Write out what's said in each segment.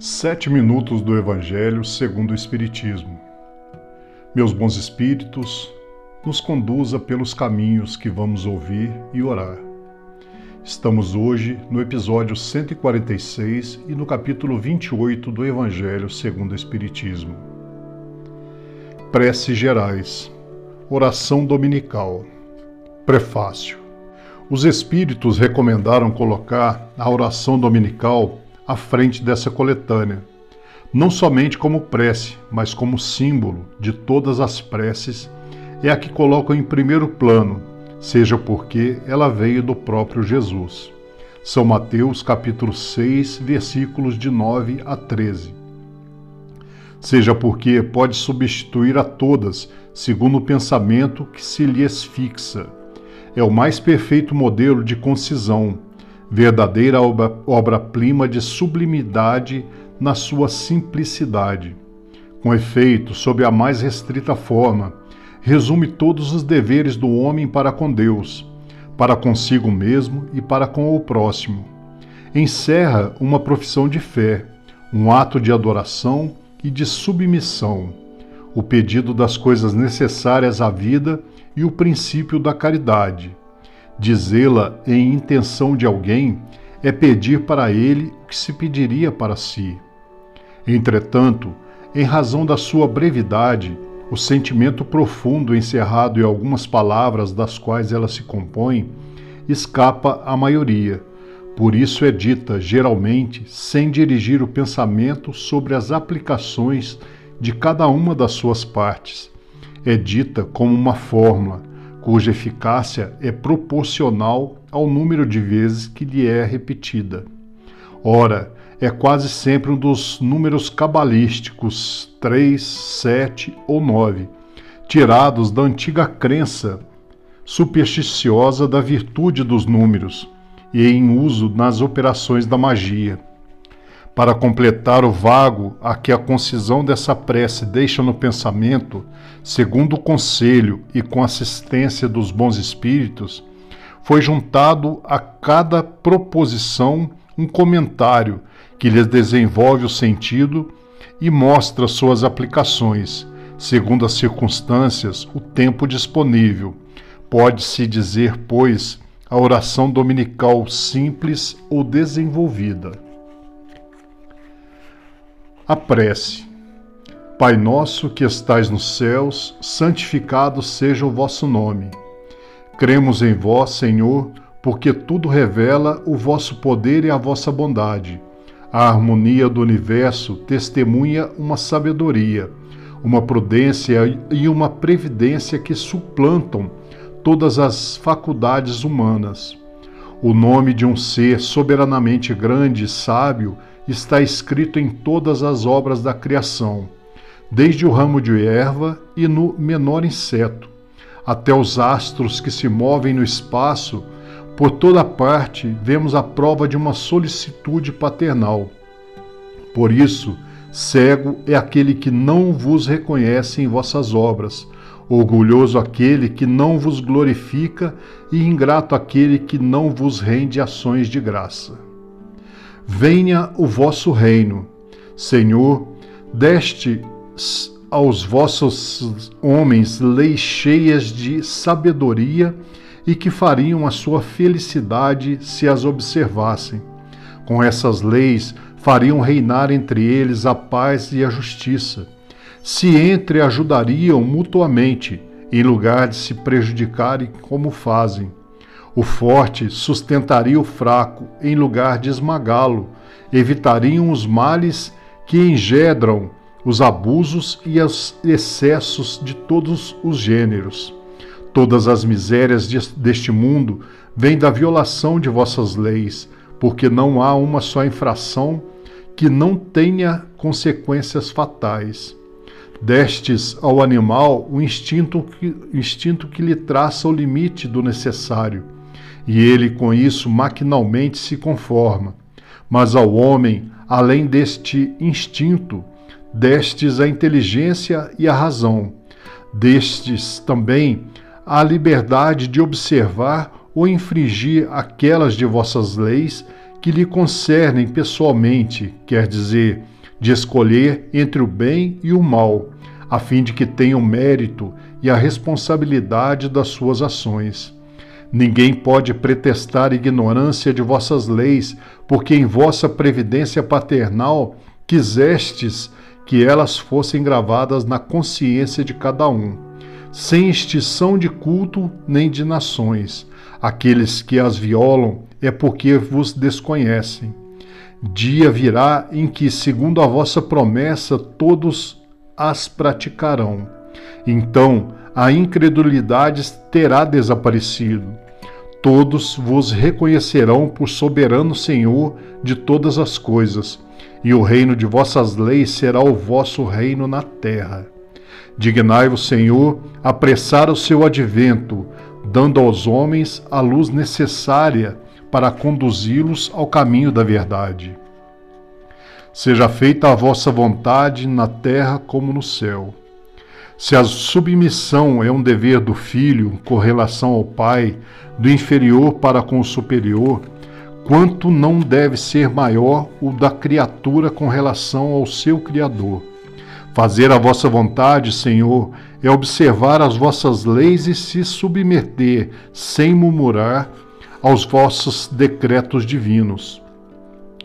Sete minutos do Evangelho segundo o Espiritismo. Meus bons espíritos, nos conduza pelos caminhos que vamos ouvir e orar. Estamos hoje no episódio 146 e no capítulo 28 do Evangelho segundo o Espiritismo. Preces gerais. Oração dominical. Prefácio. Os espíritos recomendaram colocar a oração dominical à frente dessa coletânea, não somente como prece, mas como símbolo de todas as preces, é a que colocam em primeiro plano, seja porque ela veio do próprio Jesus. São Mateus capítulo 6, versículos de 9 a 13. Seja porque pode substituir a todas, segundo o pensamento que se lhes fixa. É o mais perfeito modelo de concisão, verdadeira obra-prima de sublimidade na sua simplicidade. Com efeito, sob a mais restrita forma, resume todos os deveres do homem para com Deus, para consigo mesmo e para com o próximo. Encerra uma profissão de fé, um ato de adoração e de submissão, o pedido das coisas necessárias à vida e o princípio da caridade Dizê-la em intenção de alguém é pedir para ele o que se pediria para si. Entretanto, em razão da sua brevidade, o sentimento profundo encerrado em algumas palavras das quais ela se compõe escapa à maioria. Por isso é dita, geralmente, sem dirigir o pensamento sobre as aplicações de cada uma das suas partes. É dita como uma fórmula, cuja eficácia é proporcional ao número de vezes que lhe é repetida. Ora, é quase sempre um dos números cabalísticos 3, 7 ou 9, tirados da antiga crença supersticiosa da virtude dos números e em uso nas operações da magia. Para completar o vago a que a concisão dessa prece deixa no pensamento, segundo o conselho e com assistência dos bons espíritos, foi juntado a cada proposição um comentário que lhes desenvolve o sentido e mostra suas aplicações, segundo as circunstâncias, o tempo disponível. Pode-se dizer, pois, a oração dominical simples ou desenvolvida. A prece. Pai nosso que estais nos céus, santificado seja o vosso nome. Cremos em vós, Senhor, porque tudo revela o vosso poder e a vossa bondade. A harmonia do universo testemunha uma sabedoria, uma prudência e uma previdência que suplantam todas as faculdades humanas. O nome de um ser soberanamente grande e sábio está escrito em todas as obras da criação, desde o ramo de erva e no menor inseto, até os astros que se movem no espaço, por toda parte vemos a prova de uma solicitude paternal. Por isso, cego é aquele que não vos reconhece em vossas obras, orgulhoso aquele que não vos glorifica e ingrato aquele que não vos rende ações de graça. Venha o vosso reino. Senhor, deste aos vossos homens leis cheias de sabedoria e que fariam a sua felicidade se as observassem. Com essas leis fariam reinar entre eles a paz e a justiça. Se entre ajudariam mutuamente, em lugar de se prejudicarem como fazem. O forte sustentaria o fraco em lugar de esmagá-lo, evitariam os males que engendram os abusos e os excessos de todos os gêneros. Todas as misérias deste mundo vêm da violação de vossas leis, porque não há uma só infração que não tenha consequências fatais. Destes ao animal o instinto que, instinto que lhe traça o limite do necessário e ele com isso maquinalmente se conforma. Mas ao homem, além deste instinto, destes a inteligência e a razão, destes também a liberdade de observar ou infringir aquelas de vossas leis que lhe concernem pessoalmente, quer dizer, de escolher entre o bem e o mal, a fim de que tenham mérito e a responsabilidade das suas ações. Ninguém pode pretestar ignorância de vossas leis, porque em vossa previdência paternal quisestes que elas fossem gravadas na consciência de cada um, sem extinção de culto nem de nações. Aqueles que as violam é porque vos desconhecem. Dia virá em que, segundo a vossa promessa, todos as praticarão. Então a incredulidade terá desaparecido. Todos vos reconhecerão por soberano Senhor de todas as coisas, e o reino de vossas leis será o vosso reino na terra. Dignai-vos, Senhor, apressar o seu advento, dando aos homens a luz necessária para conduzi-los ao caminho da verdade. Seja feita a vossa vontade na terra como no céu. Se a submissão é um dever do filho com relação ao pai, do inferior para com o superior, quanto não deve ser maior o da criatura com relação ao seu Criador. Fazer a vossa vontade, Senhor, é observar as vossas leis e se submeter, sem murmurar, aos vossos decretos divinos.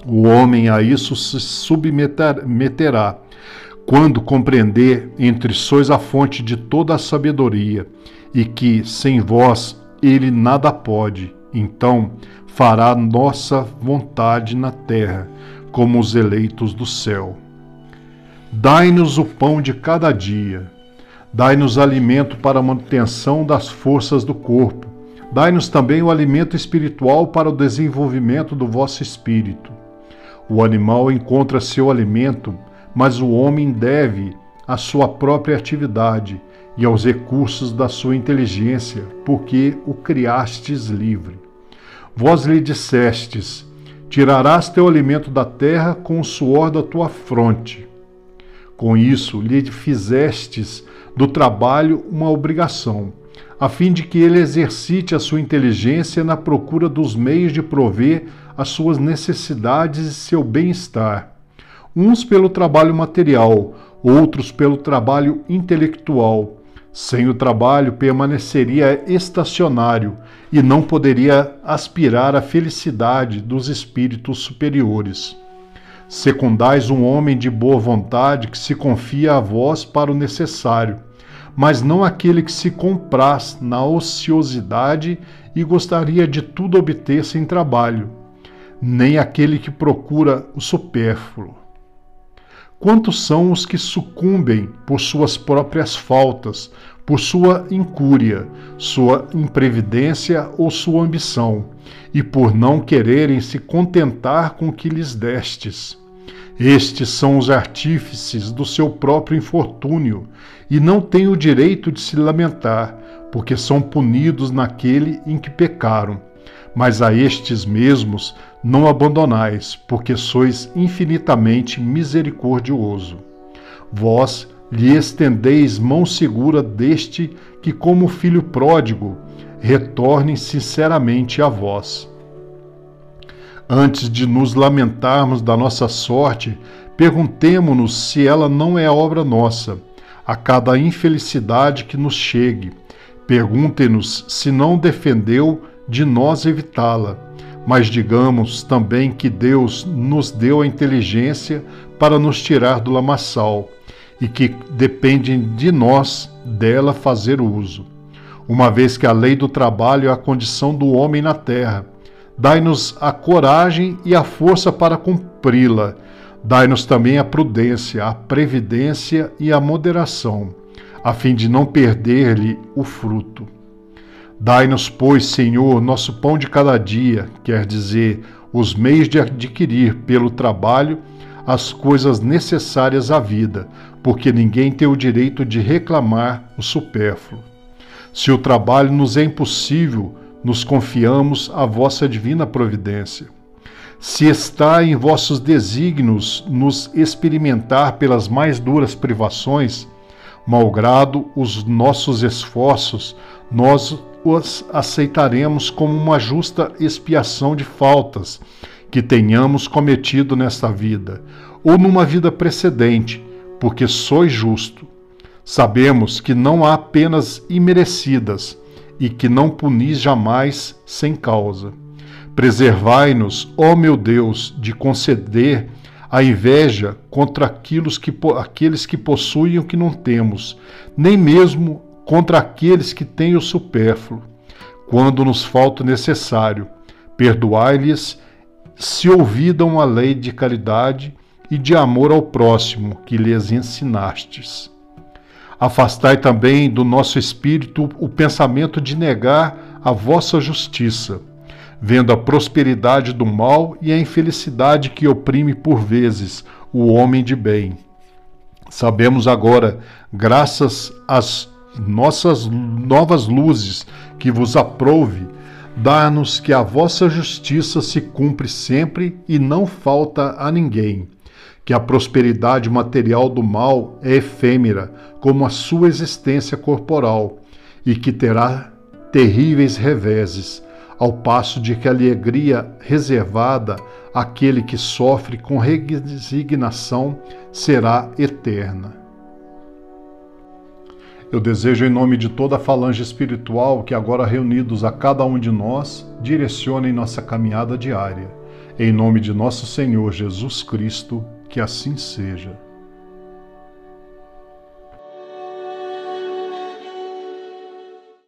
O homem a isso se submeterá, quando compreender entre sois a fonte de toda a sabedoria, e que, sem vós, ele nada pode, então fará nossa vontade na terra, como os eleitos do céu. Dai-nos o pão de cada dia, dai-nos alimento para a manutenção das forças do corpo, Dai-nos também o alimento espiritual para o desenvolvimento do vosso espírito. O animal encontra seu alimento, mas o homem deve à sua própria atividade e aos recursos da sua inteligência, porque o criastes livre. Vós lhe dissestes: Tirarás teu alimento da terra com o suor da tua fronte. Com isso lhe fizestes do trabalho uma obrigação a fim de que ele exercite a sua inteligência na procura dos meios de prover as suas necessidades e seu bem-estar, uns pelo trabalho material, outros pelo trabalho intelectual. Sem o trabalho, permaneceria estacionário e não poderia aspirar à felicidade dos espíritos superiores. Secundais um homem de boa vontade que se confia a vós para o necessário mas não aquele que se compraz na ociosidade e gostaria de tudo obter sem trabalho, nem aquele que procura o supérfluo. Quantos são os que sucumbem por suas próprias faltas, por sua incúria, sua imprevidência ou sua ambição, e por não quererem se contentar com o que lhes destes? Estes são os artífices do seu próprio infortúnio e não têm o direito de se lamentar, porque são punidos naquele em que pecaram. Mas a estes mesmos não abandonais, porque sois infinitamente misericordioso. Vós lhe estendeis mão segura deste que, como filho pródigo, retorne sinceramente a vós. Antes de nos lamentarmos da nossa sorte, perguntemo-nos se ela não é obra nossa, a cada infelicidade que nos chegue. Perguntem-nos se não defendeu de nós evitá-la. Mas digamos também que Deus nos deu a inteligência para nos tirar do lamaçal e que depende de nós dela fazer uso. Uma vez que a lei do trabalho é a condição do homem na terra, Dai-nos a coragem e a força para cumpri-la. Dai-nos também a prudência, a previdência e a moderação, a fim de não perder-lhe o fruto. Dai-nos, pois, Senhor, nosso pão de cada dia, quer dizer, os meios de adquirir pelo trabalho as coisas necessárias à vida, porque ninguém tem o direito de reclamar o supérfluo. Se o trabalho nos é impossível, nos confiamos à vossa divina providência. Se está em vossos desígnios nos experimentar pelas mais duras privações, malgrado os nossos esforços, nós os aceitaremos como uma justa expiação de faltas que tenhamos cometido nesta vida, ou numa vida precedente, porque sois justo. Sabemos que não há penas imerecidas e que não punis jamais sem causa. Preservai-nos, ó meu Deus, de conceder a inveja contra aqueles que, aqueles que possuem o que não temos, nem mesmo contra aqueles que têm o supérfluo, quando nos falta o necessário. Perdoai-lhes se ouvidam a lei de caridade e de amor ao próximo que lhes ensinastes. Afastai também do nosso espírito o pensamento de negar a vossa justiça vendo a prosperidade do mal e a infelicidade que oprime por vezes o homem de bem. Sabemos agora, graças às nossas novas luzes que vos aprouve, dá-nos que a vossa justiça se cumpre sempre e não falta a ninguém, que a prosperidade material do mal é efêmera, como a sua existência corporal, e que terá terríveis reveses, ao passo de que a alegria reservada àquele que sofre com resignação será eterna. Eu desejo, em nome de toda a falange espiritual que agora reunidos a cada um de nós, direcionem nossa caminhada diária. Em nome de nosso Senhor Jesus Cristo, que assim seja.